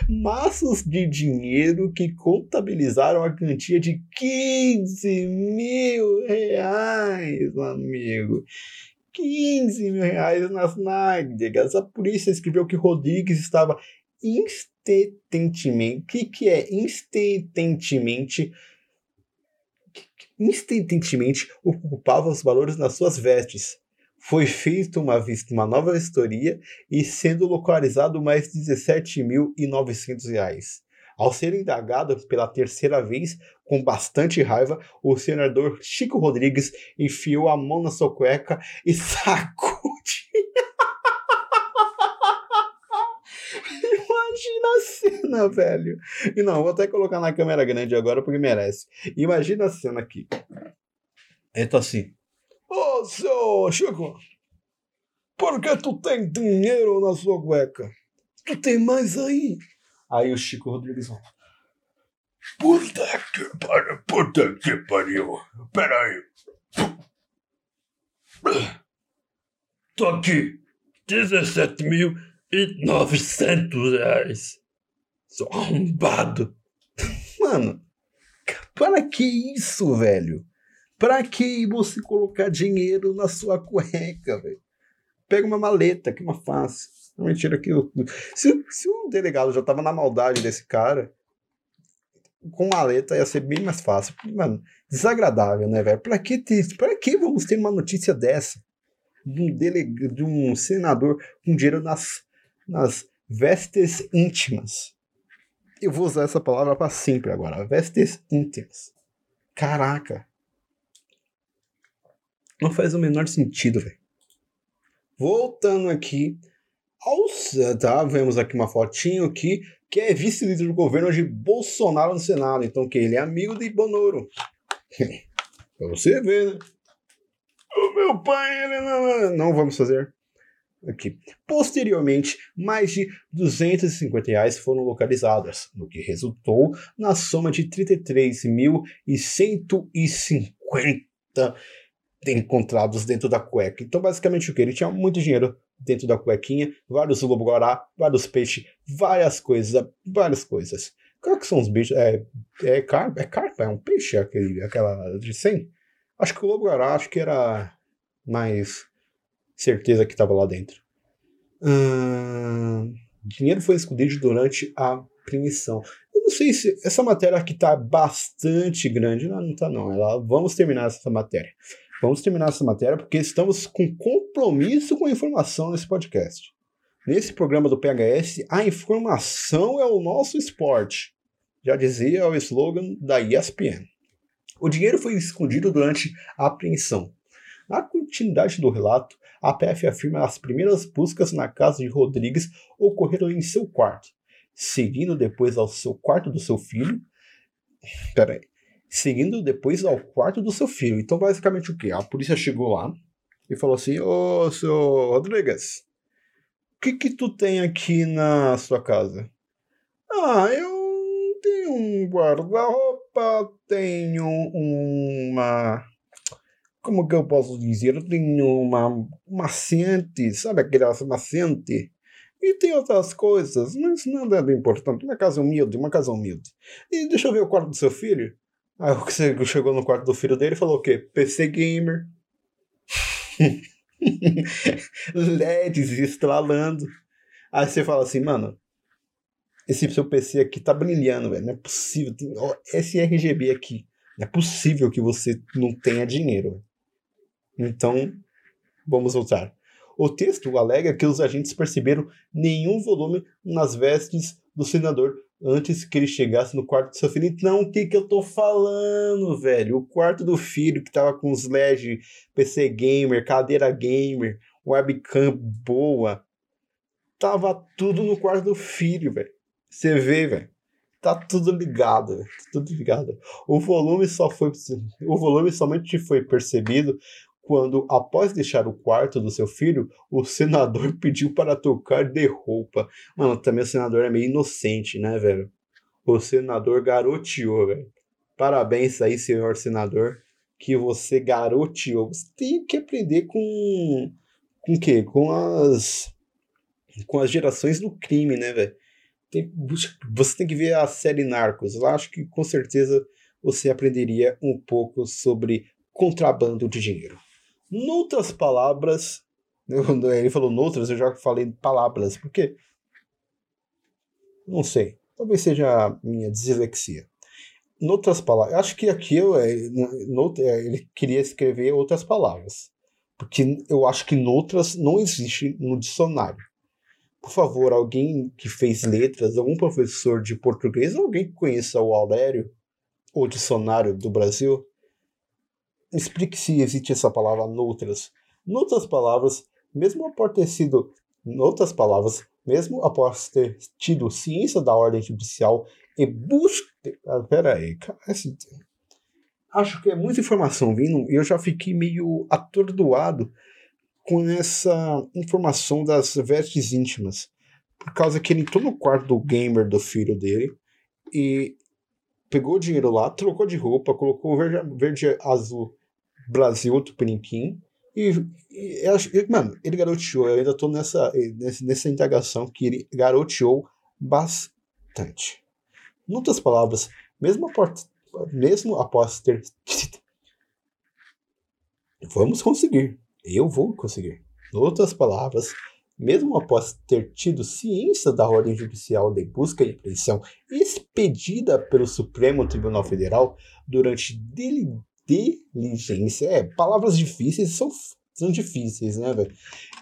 maços de dinheiro que contabilizaram a quantia de 15 mil reais, amigo. 15 mil reais nas nádegas. A polícia escreveu que Rodrigues estava instantemente. O que, que é instantemente? instantaneamente ocupava os valores nas suas vestes. Foi feita uma, uma nova vistoria e sendo localizado mais R$ 17.900. Ao ser indagado pela terceira vez, com bastante raiva, o senador Chico Rodrigues enfiou a mão na sua cueca e [LAUGHS] sacudiu Imagina a cena, velho. E não, vou até colocar na câmera grande agora porque merece. Imagina a cena aqui. Ele tá assim. Ô, oh, seu Chico, por que tu tem dinheiro na sua cueca? Tu tem mais aí? Aí o Chico Rodrigues Puta que pariu, puta que pariu. Peraí. Tô aqui. 17 mil e 900 reais. Sou arrombado. [LAUGHS] Mano, para que isso, velho? Para que você colocar dinheiro na sua cueca, velho? Pega uma maleta, que é uma fácil. Mentira que se, se o delegado já tava na maldade desse cara, com maleta ia ser bem mais fácil. Mano, desagradável, né, velho? Pra que, ter, pra que vamos ter uma notícia dessa? De um, delega, de um senador com dinheiro nas, nas vestes íntimas. Eu vou usar essa palavra para sempre agora. Vestes íntimas. Caraca. Não faz o menor sentido, velho. Voltando aqui tá, vemos aqui uma fotinho aqui, que é vice-líder do governo de Bolsonaro no Senado. Então, que ele é amigo de Bonoro. [LAUGHS] pra você ver, né? O meu pai, ele não, não vamos fazer. Aqui. Posteriormente, mais de 250 reais foram localizadas, no que resultou na soma de 33.150 encontrados dentro da cueca. Então, basicamente, o que? Ele tinha muito dinheiro dentro da cuequinha, vários lobo-guará, vários peixes, várias coisas, várias coisas. Qual que são os bichos? É, é, carpa, é carpa? É um peixe aquele, aquela de 100? Acho que o lobo-guará, acho que era mais certeza que estava lá dentro. Hum, dinheiro foi escondido durante a apreensão. Eu não sei se essa matéria aqui está bastante grande. Não, não está não. Ela, vamos terminar essa matéria. Vamos terminar essa matéria porque estamos com compromisso com a informação nesse podcast. Nesse programa do PHS, a informação é o nosso esporte. Já dizia o slogan da ESPN. O dinheiro foi escondido durante a apreensão. Na continuidade do relato, a PF afirma que as primeiras buscas na casa de Rodrigues ocorreram em seu quarto, seguindo depois ao seu quarto do seu filho. Peraí seguindo depois ao quarto do seu filho. Então, basicamente, o que? A polícia chegou lá e falou assim: Ô, seu Rodrigues, o que que tu tem aqui na sua casa? Ah, eu tenho um guarda-roupa, tenho uma. Como que eu posso dizer? Eu tenho uma maciante, sabe aquela maciante? E tem outras coisas, mas nada de importante. Uma casa humilde, uma casa humilde. E deixa eu ver o quarto do seu filho. Aí você chegou no quarto do filho dele e falou o quê? PC Gamer. [LAUGHS] LEDs estralando. Aí você fala assim, mano, esse seu PC aqui tá brilhando, velho. Não é possível. Tem ó, esse RGB aqui. Não é possível que você não tenha dinheiro. Então, vamos voltar. O texto alega que os agentes perceberam nenhum volume nas vestes do senador antes que ele chegasse no quarto do seu filho. Então, o que que eu tô falando, velho? O quarto do filho que tava com os LED, PC gamer, cadeira gamer, webcam boa, tava tudo no quarto do filho, velho. Você vê, velho. Tá tudo ligado, tudo ligado. O volume só foi o volume somente foi percebido quando, após deixar o quarto do seu filho, o [LAUGHS] senador pediu para tocar de roupa. Mano, também o senador é meio inocente, né, velho? O senador garoteou, velho. Parabéns aí, senhor senador, que você garoteou. Você tem que aprender com. Com o quê? Com as. Com as gerações do crime, né, velho? Tem, você tem que ver a série Narcos. Eu acho que com certeza você aprenderia um pouco sobre contrabando de dinheiro. Noutras palavras, ele falou noutras, eu já falei palavras, porque não sei, talvez seja a minha dislexia. Noutras palavras, acho que aqui eu, é, é, ele queria escrever outras palavras, porque eu acho que noutras não existe no dicionário. Por favor, alguém que fez letras, algum professor de português, alguém que conheça o Aulério, o dicionário do Brasil, explique se existe essa palavra noutras. Noutras palavras, mesmo após ter sido, noutras palavras, mesmo após ter tido ciência da ordem judicial e busca. Ah, pera aí, cara. Acho que é muita informação vindo e eu já fiquei meio atordoado com essa informação das vestes íntimas. Por causa que ele entrou no quarto do gamer do filho dele e pegou o dinheiro lá, trocou de roupa, colocou verde, verde azul Brasil Tupiniquim E, e mano, ele garoteou, eu ainda tô nessa, nessa, nessa indagação que ele garoteou bastante. Em outras palavras, mesmo após, mesmo após ter. Vamos conseguir. Eu vou conseguir. Em outras palavras, mesmo após ter tido ciência da ordem judicial de busca e apreensão expedida pelo Supremo Tribunal Federal durante diligência, é, palavras difíceis são, são difíceis, né, velho?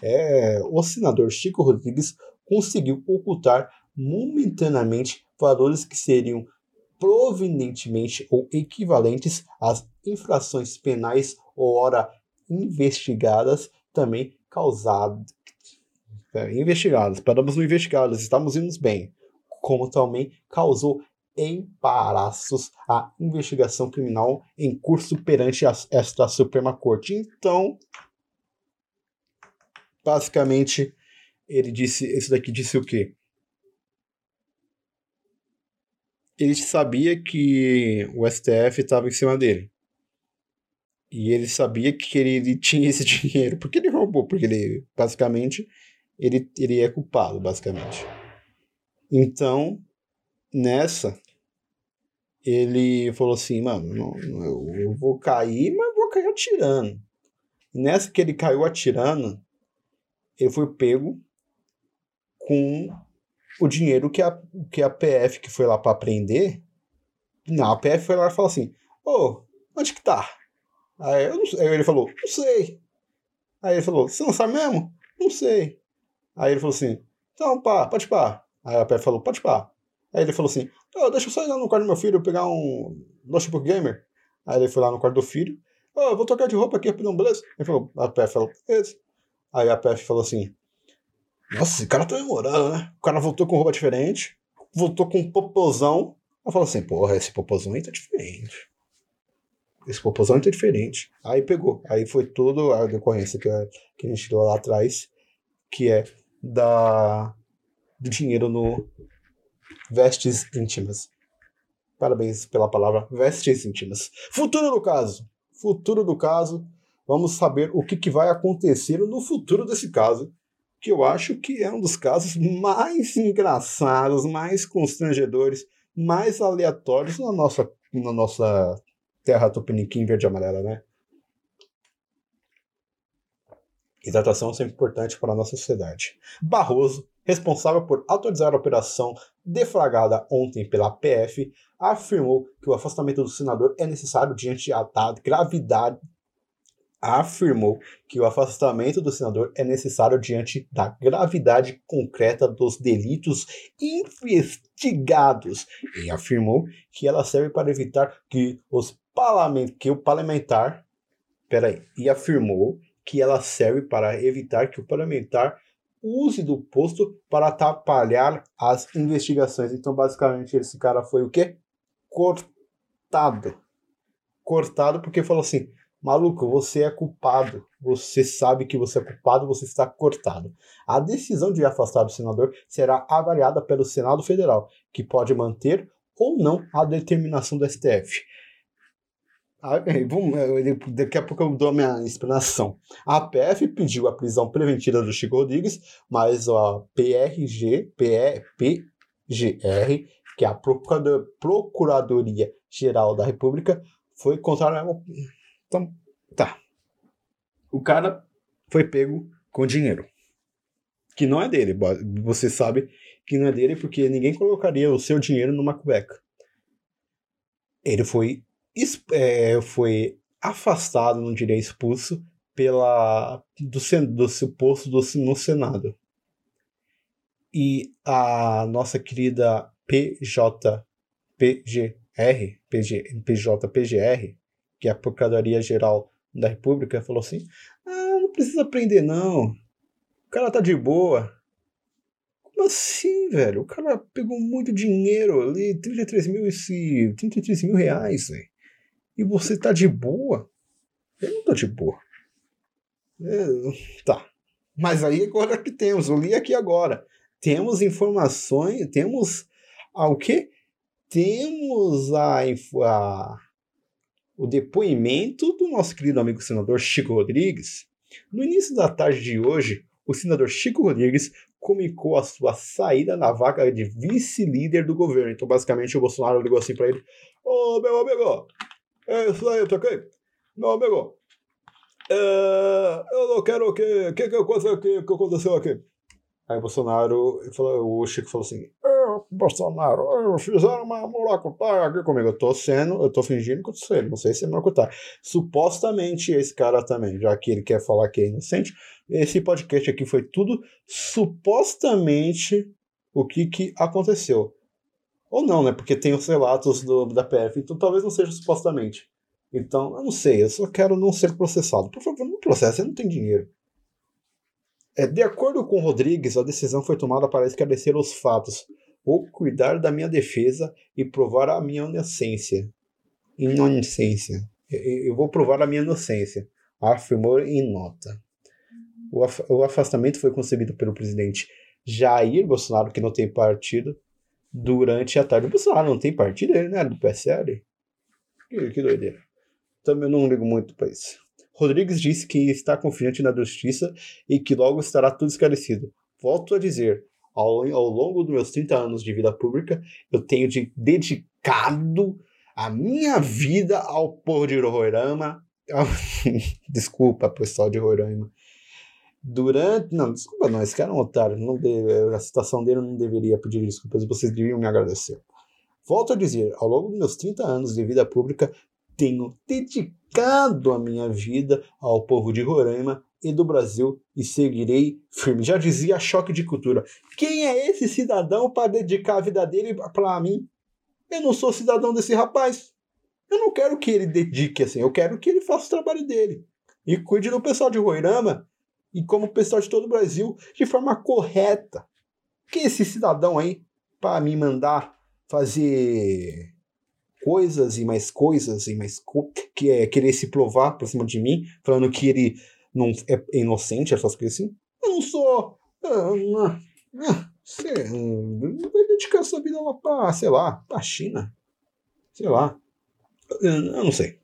É, o senador Chico Rodrigues conseguiu ocultar momentaneamente valores que seriam provenientemente ou equivalentes às infrações penais ou ora investigadas também causadas é, investigados, paramos no investigados, estamos indo bem, como também causou embaraços à investigação criminal em curso perante a, esta Suprema Corte. Então, basicamente, ele disse, esse daqui disse o quê? Ele sabia que o STF estava em cima dele. E ele sabia que ele tinha esse [LAUGHS] dinheiro. Porque ele roubou? Porque ele, basicamente, ele, ele é culpado, basicamente. Então, nessa, ele falou assim, mano, eu vou cair, mas vou cair atirando. nessa que ele caiu atirando, ele foi pego com o dinheiro que a, que a PF que foi lá para prender. Não, a PF foi lá e falou assim: Ô, oh, onde que tá? Aí, aí, ele falou: Não sei. Aí ele falou: Você não sabe mesmo? Não sei. Aí ele falou assim: Então, pá, pode pá. Aí a PF falou: Pode pá. Aí ele falou assim: oh, Deixa eu só ir lá no quarto do meu filho pegar um notebook gamer. Aí ele foi lá no quarto do filho: oh, vou trocar de roupa aqui, rapidão, beleza? Ele falou: A PF falou: Beleza. Aí a PF falou assim: Nossa, esse cara tá demorando, né? O cara voltou com roupa diferente, voltou com um popozão. Eu falo assim: Porra, esse popozão aí tá diferente. Esse popozão aí tá diferente. Aí pegou. Aí foi tudo a decorrência que, que a gente deu lá atrás, que é da, do dinheiro no vestes íntimas. Parabéns pela palavra vestes íntimas. Futuro do caso. Futuro do caso. Vamos saber o que, que vai acontecer no futuro desse caso, que eu acho que é um dos casos mais engraçados, mais constrangedores, mais aleatórios na nossa, na nossa terra tupiniquim verde e amarela, né? Hidratação é sempre importante para a nossa sociedade. Barroso, responsável por autorizar a operação deflagrada ontem pela PF, afirmou que o afastamento do senador é necessário diante da gravidade. Afirmou que o afastamento do senador é necessário diante da gravidade concreta dos delitos investigados e afirmou que ela serve para evitar que os parlament que o parlamentar peraí, e afirmou que ela serve para evitar que o parlamentar use do posto para atrapalhar as investigações. Então, basicamente, esse cara foi o quê? Cortado. Cortado porque falou assim: maluco, você é culpado. Você sabe que você é culpado, você está cortado. A decisão de afastar o senador será avaliada pelo Senado Federal, que pode manter ou não a determinação do STF. Ah, daqui a pouco eu dou a minha explanação. A PF pediu a prisão preventiva do Chico Rodrigues, mas a PRG, PGR, que é a Procuradoria Geral da República, foi contrária. Então, tá. O cara foi pego com dinheiro. Que não é dele. Você sabe que não é dele porque ninguém colocaria o seu dinheiro numa cueca. Ele foi é, foi afastado, não diria expulso, pela, do, do seu posto do, no Senado. E a nossa querida PJ, PGR, PG, PJPGR, que é a Procuradoria-Geral da República, falou assim: ah, não precisa prender, não. O cara tá de boa. Como assim, velho? O cara pegou muito dinheiro ali, 33 mil, 33 mil reais, velho e você tá de boa. Eu não tô de boa. É, tá. Mas aí agora que temos, eu li aqui agora. Temos informações, temos ah, o quê? Temos a, a, o depoimento do nosso querido amigo senador Chico Rodrigues, No início da tarde de hoje, o senador Chico Rodrigues comunicou a sua saída na vaga de vice-líder do governo. Então, basicamente, o Bolsonaro ligou assim para ele: Ô, oh, meu amigo, é isso aí, tá ok? Meu amigo, é, eu não quero que. O que, que, que, que aconteceu aqui? Aí Bolsonaro falou, o Chico falou assim: Bolsonaro, fizeram uma maracutaia aqui comigo. Eu tô sendo, eu tô fingindo que eu tô sendo, não sei se é maracutaia. Supostamente esse cara também, já que ele quer falar que é inocente, esse podcast aqui foi tudo supostamente o que, que aconteceu. Ou não, né? Porque tem os relatos do, da PF, então talvez não seja supostamente. Então, eu não sei, eu só quero não ser processado. Por favor, não processe, eu não tenho dinheiro. É, de acordo com Rodrigues, a decisão foi tomada para esclarecer os fatos, ou cuidar da minha defesa e provar a minha inocência. Inocência. Eu vou provar a minha inocência, afirmou em nota. O afastamento foi concebido pelo presidente Jair Bolsonaro, que não tem partido, durante a tarde. O Bolsonaro não tem partido, ele não é do PSL? Que, que doideira. Também não ligo muito para isso. Rodrigues disse que está confiante na justiça e que logo estará tudo esclarecido. Volto a dizer, ao, ao longo dos meus 30 anos de vida pública, eu tenho de, dedicado a minha vida ao povo de Roraima. [LAUGHS] desculpa, pessoal de Roraima. Durante. Não, desculpa, não, esse cara é um otário. Não deve, a citação dele não deveria pedir desculpas, vocês deviam me agradecer. Volto a dizer, ao longo dos meus 30 anos de vida pública, tenho dedicado a minha vida ao povo de Roraima e do Brasil e seguirei firme. Já dizia Choque de Cultura. Quem é esse cidadão para dedicar a vida dele para mim? Eu não sou cidadão desse rapaz. Eu não quero que ele dedique assim, eu quero que ele faça o trabalho dele. E cuide do pessoal de Roraima e como o pessoal de todo o Brasil de forma correta. Quem é esse cidadão aí para me mandar fazer coisas e mais coisas e mais co que é querer se provar por cima de mim, falando que ele não é inocente, essas coisas assim. Eu não sou. Ah, ah, ah, você vai dedicar sua vida lá pra, sei lá, pra China. Sei lá. Eu não sei.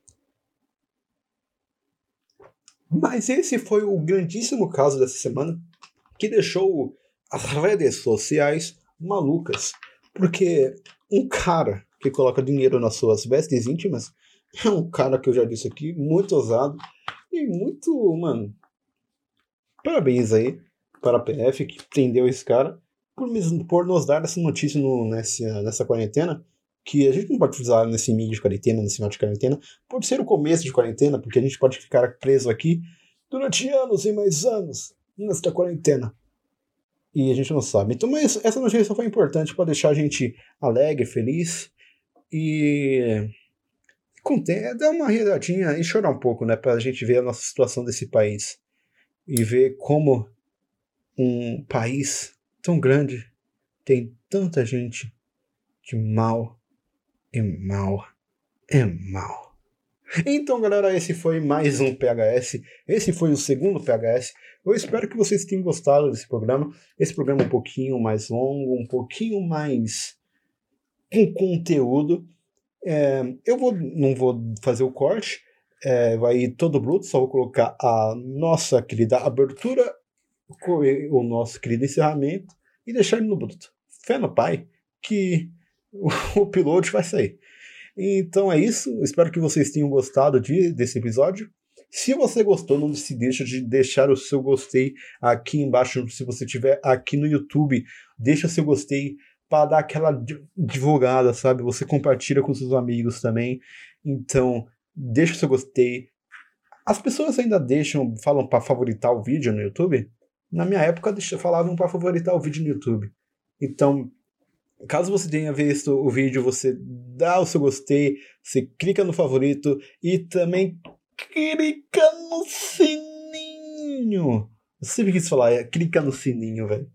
Mas esse foi o grandíssimo caso dessa semana que deixou as redes sociais malucas. Porque um cara que coloca dinheiro nas suas vestes íntimas, [LAUGHS] é um cara que eu já disse aqui, muito ousado e muito, mano. Parabéns aí para a PF que prendeu esse cara por, por nos dar essa notícia no, nessa, nessa quarentena. Que a gente não pode usar nesse mídia de quarentena, nesse final de quarentena, pode ser o começo de quarentena, porque a gente pode ficar preso aqui durante anos e mais anos nesta quarentena. E a gente não sabe. Então, mas essa notícia foi importante para deixar a gente alegre, feliz e contente, dar uma risadinha e chorar um pouco, né, para a gente ver a nossa situação desse país e ver como um país tão grande tem tanta gente de mal e mal e mal. Então, galera, esse foi mais um PHS. Esse foi o segundo PHS. Eu espero que vocês tenham gostado desse programa. Esse programa é um pouquinho mais longo, um pouquinho mais com conteúdo. É, eu vou, não vou fazer o corte, é, vai ir todo bruto, só vou colocar a nossa querida abertura, o nosso querido encerramento e deixar ele no bruto. Fé no pai que o, [LAUGHS] o piloto vai sair. Então é isso, espero que vocês tenham gostado de, desse episódio. Se você gostou, não se deixa de deixar o seu gostei aqui embaixo. Se você estiver aqui no YouTube, deixa seu gostei para dar aquela divulgada, sabe? Você compartilha com seus amigos também. Então, deixa o seu gostei. As pessoas ainda deixam, falam para favoritar o vídeo no YouTube? Na minha época, falavam para favoritar o vídeo no YouTube. Então, caso você tenha visto o vídeo, você dá o seu gostei, você clica no favorito e também clica no sininho. Eu sempre quis falar, é, clica no sininho, velho.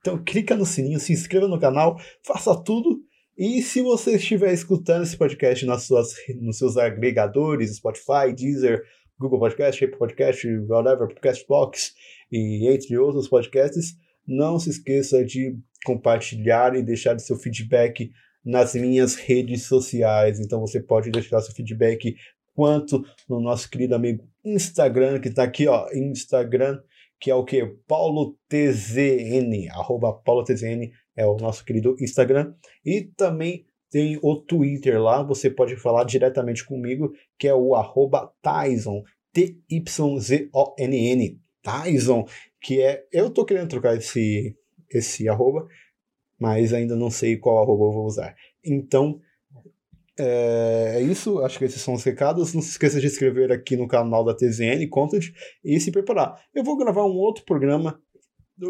Então clica no sininho, se inscreva no canal, faça tudo. E se você estiver escutando esse podcast nas suas, nos seus agregadores, Spotify, Deezer, Google Podcast, Apple Podcast, whatever, Podcast Box e entre outros podcasts, não se esqueça de compartilhar e deixar seu feedback nas minhas redes sociais. Então você pode deixar seu feedback quanto no nosso querido amigo Instagram, que tá aqui, ó, Instagram, que é o que? Paulo TZN, arroba Paulo é o nosso querido Instagram. E também tem o Twitter lá, você pode falar diretamente comigo, que é o arroba Tyson, T-Y-Z-O-N-N, Tyson, que é, eu tô querendo trocar esse, esse arroba, mas ainda não sei qual arroba eu vou usar. Então, é, é isso, acho que esses são os recados. Não se esqueça de inscrever aqui no canal da TZN Content e se preparar. Eu vou gravar um outro programa.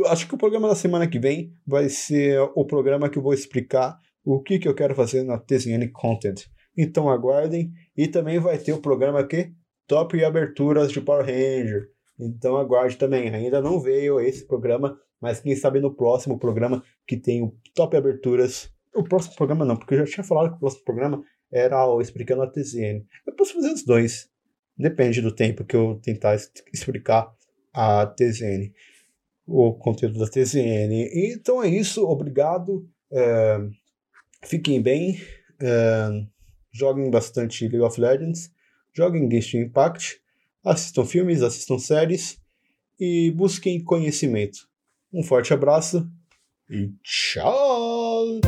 Acho que o programa da semana que vem vai ser o programa que eu vou explicar o que, que eu quero fazer na TZN Content. Então aguardem. E também vai ter o programa aqui, Top e Aberturas de Power Ranger. Então aguarde também. Ainda não veio esse programa, mas quem sabe no próximo programa que tem o Top Aberturas. O próximo programa não, porque eu já tinha falado que o próximo programa era o explicando a TZN. Eu posso fazer os dois. Depende do tempo que eu tentar explicar a TZN. O conteúdo da TZN. Então é isso. Obrigado. É, fiquem bem. É, joguem bastante League of Legends. Joguem Genshin Impact. Assistam filmes, assistam séries. E busquem conhecimento. Um forte abraço. E tchau!